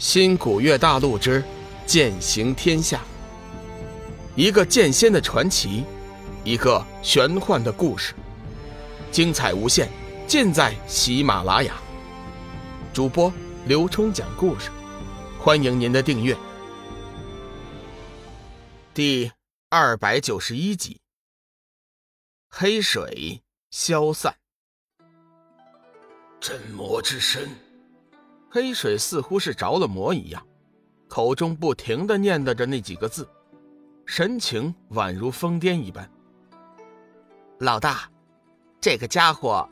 新古月大陆之剑行天下，一个剑仙的传奇，一个玄幻的故事，精彩无限，尽在喜马拉雅。主播刘冲讲故事，欢迎您的订阅。第二百九十一集，黑水消散，镇魔之身。黑水似乎是着了魔一样，口中不停的念叨着那几个字，神情宛如疯癫一般。老大，这个家伙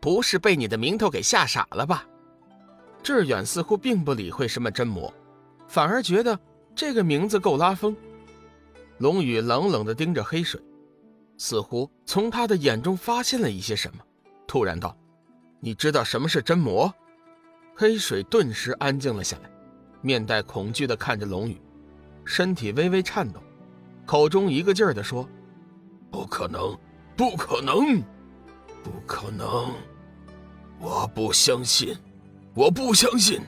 不是被你的名头给吓傻了吧？志远似乎并不理会什么真魔，反而觉得这个名字够拉风。龙宇冷冷的盯着黑水，似乎从他的眼中发现了一些什么，突然道：“你知道什么是真魔？”黑水顿时安静了下来，面带恐惧地看着龙宇，身体微微颤抖，口中一个劲儿地说：“不可能，不可能，不可能！我不相信，我不相信，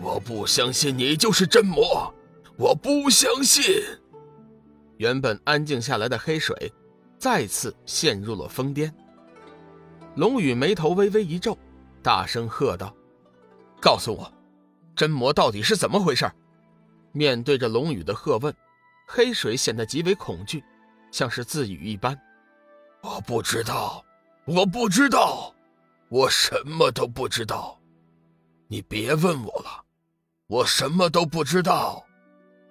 我不相信你就是真魔！我不相信！”原本安静下来的黑水，再次陷入了疯癫。龙宇眉头微微一皱，大声喝道。告诉我，真魔到底是怎么回事？面对着龙宇的喝问，黑水显得极为恐惧，像是自语一般：“我不知道，我不知道，我什么都不知道。你别问我了，我什么都不知道。”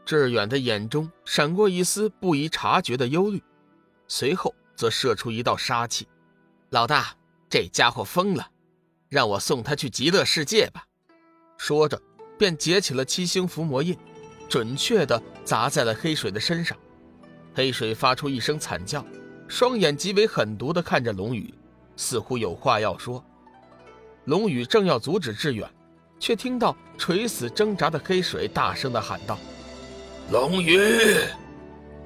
志远的眼中闪过一丝不易察觉的忧虑，随后则射出一道杀气：“老大，这家伙疯了，让我送他去极乐世界吧。”说着，便结起了七星伏魔印，准确地砸在了黑水的身上。黑水发出一声惨叫，双眼极为狠毒地看着龙宇，似乎有话要说。龙宇正要阻止志远，却听到垂死挣扎的黑水大声地喊道：“龙宇，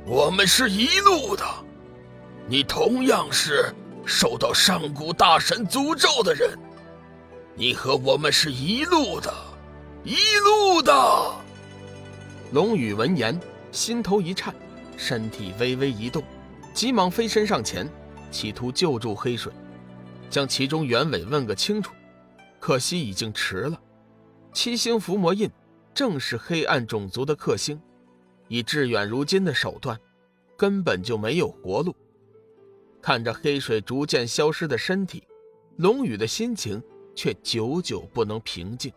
我们是一路的，你同样是受到上古大神诅咒的人。”你和我们是一路的，一路的。龙宇闻言，心头一颤，身体微微一动，急忙飞身上前，企图救助黑水，将其中原委问个清楚。可惜已经迟了。七星伏魔印正是黑暗种族的克星，以致远如今的手段，根本就没有活路。看着黑水逐渐消失的身体，龙宇的心情。却久久不能平静，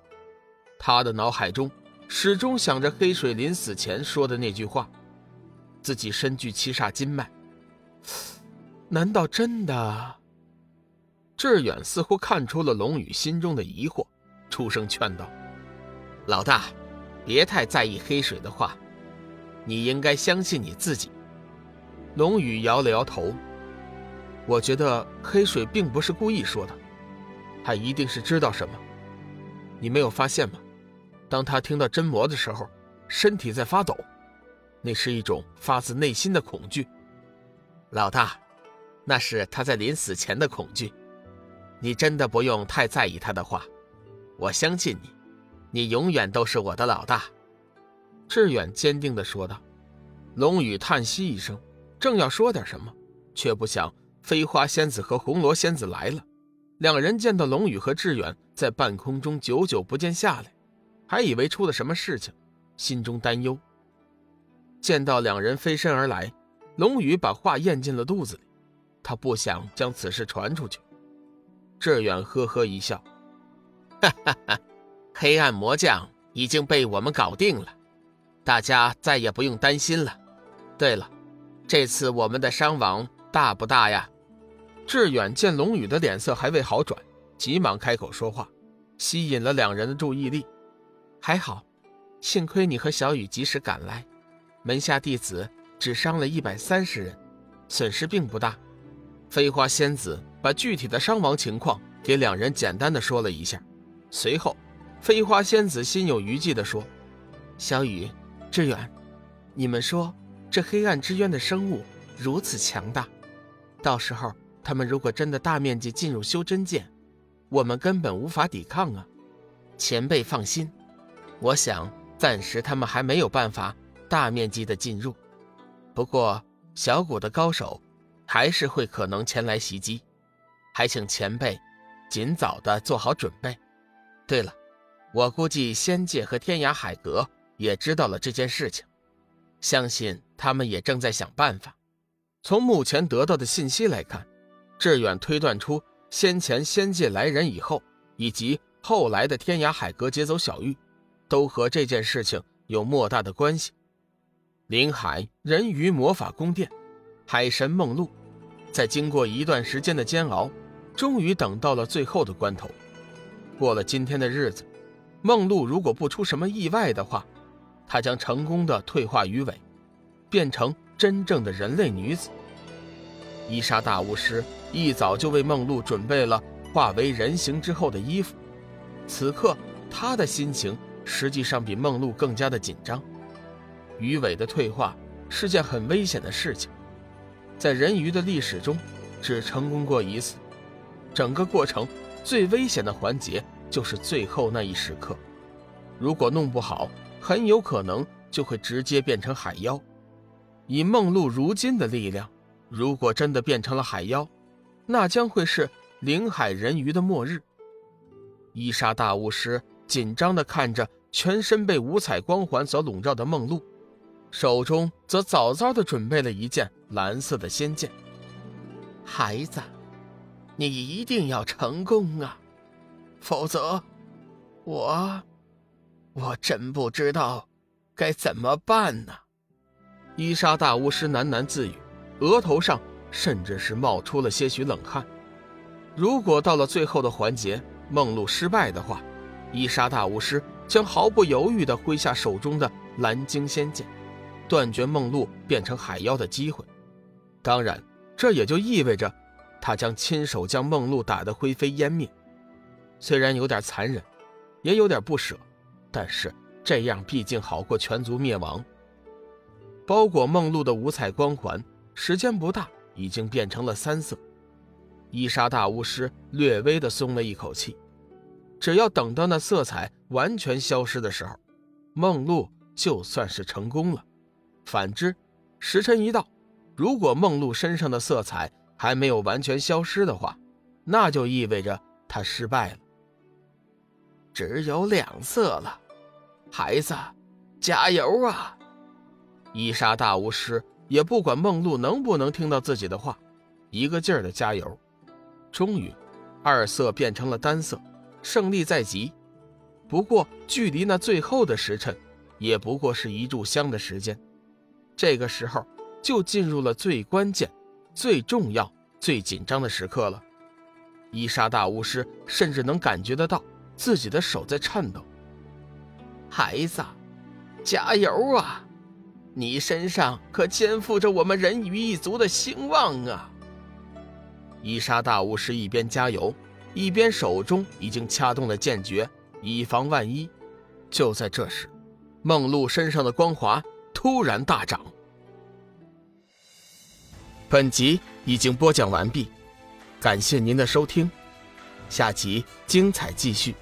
他的脑海中始终想着黑水临死前说的那句话：“自己身具七煞金脉。”难道真的？志远似乎看出了龙宇心中的疑惑，出声劝道：“老大，别太在意黑水的话，你应该相信你自己。”龙宇摇了摇头：“我觉得黑水并不是故意说的。”他一定是知道什么，你没有发现吗？当他听到真魔的时候，身体在发抖，那是一种发自内心的恐惧。老大，那是他在临死前的恐惧。你真的不用太在意他的话，我相信你，你永远都是我的老大。”志远坚定地说道。龙宇叹息一声，正要说点什么，却不想飞花仙子和红罗仙子来了。两人见到龙宇和志远在半空中久久不见下来，还以为出了什么事情，心中担忧。见到两人飞身而来，龙宇把话咽进了肚子里，他不想将此事传出去。志远呵呵一笑：“哈哈哈，黑暗魔将已经被我们搞定了，大家再也不用担心了。对了，这次我们的伤亡大不大呀？”志远见龙宇的脸色还未好转，急忙开口说话，吸引了两人的注意力。还好，幸亏你和小雨及时赶来，门下弟子只伤了一百三十人，损失并不大。飞花仙子把具体的伤亡情况给两人简单的说了一下，随后，飞花仙子心有余悸的说：“小雨，志远，你们说这黑暗之渊的生物如此强大，到时候……”他们如果真的大面积进入修真界，我们根本无法抵抗啊！前辈放心，我想暂时他们还没有办法大面积的进入，不过小谷的高手还是会可能前来袭击，还请前辈尽早的做好准备。对了，我估计仙界和天涯海阁也知道了这件事情，相信他们也正在想办法。从目前得到的信息来看，志远推断出先前仙界来人以后，以及后来的天涯海阁劫走小玉，都和这件事情有莫大的关系。林海人鱼魔法宫殿，海神梦露，在经过一段时间的煎熬，终于等到了最后的关头。过了今天的日子，梦露如果不出什么意外的话，她将成功的退化鱼尾，变成真正的人类女子。伊莎大巫师一早就为梦露准备了化为人形之后的衣服，此刻他的心情实际上比梦露更加的紧张。鱼尾的退化是件很危险的事情，在人鱼的历史中，只成功过一次，整个过程。最危险的环节就是最后那一时刻，如果弄不好，很有可能就会直接变成海妖。以梦露如今的力量，如果真的变成了海妖，那将会是领海人鱼的末日。伊莎大巫师紧张地看着全身被五彩光环所笼罩的梦露，手中则早早地准备了一件蓝色的仙剑。孩子。你一定要成功啊，否则，我，我真不知道该怎么办呢。伊莎大巫师喃喃自语，额头上甚至是冒出了些许冷汗。如果到了最后的环节，梦露失败的话，伊莎大巫师将毫不犹豫地挥下手中的蓝鲸仙剑，断绝梦露变成海妖的机会。当然，这也就意味着。他将亲手将梦露打得灰飞烟灭，虽然有点残忍，也有点不舍，但是这样毕竟好过全族灭亡。包裹梦露的五彩光环，时间不大，已经变成了三色。伊莎大巫师略微的松了一口气，只要等到那色彩完全消失的时候，梦露就算是成功了。反之，时辰一到，如果梦露身上的色彩，还没有完全消失的话，那就意味着他失败了。只有两色了，孩子，加油啊！伊莎大巫师也不管梦露能不能听到自己的话，一个劲儿的加油。终于，二色变成了单色，胜利在即。不过，距离那最后的时辰，也不过是一炷香的时间。这个时候，就进入了最关键。最重要、最紧张的时刻了，伊莎大巫师甚至能感觉得到自己的手在颤抖。孩子，加油啊！你身上可肩负着我们人鱼一族的兴旺啊！伊莎大巫师一边加油，一边手中已经掐动了剑诀，以防万一。就在这时，梦露身上的光华突然大涨。本集已经播讲完毕，感谢您的收听，下集精彩继续。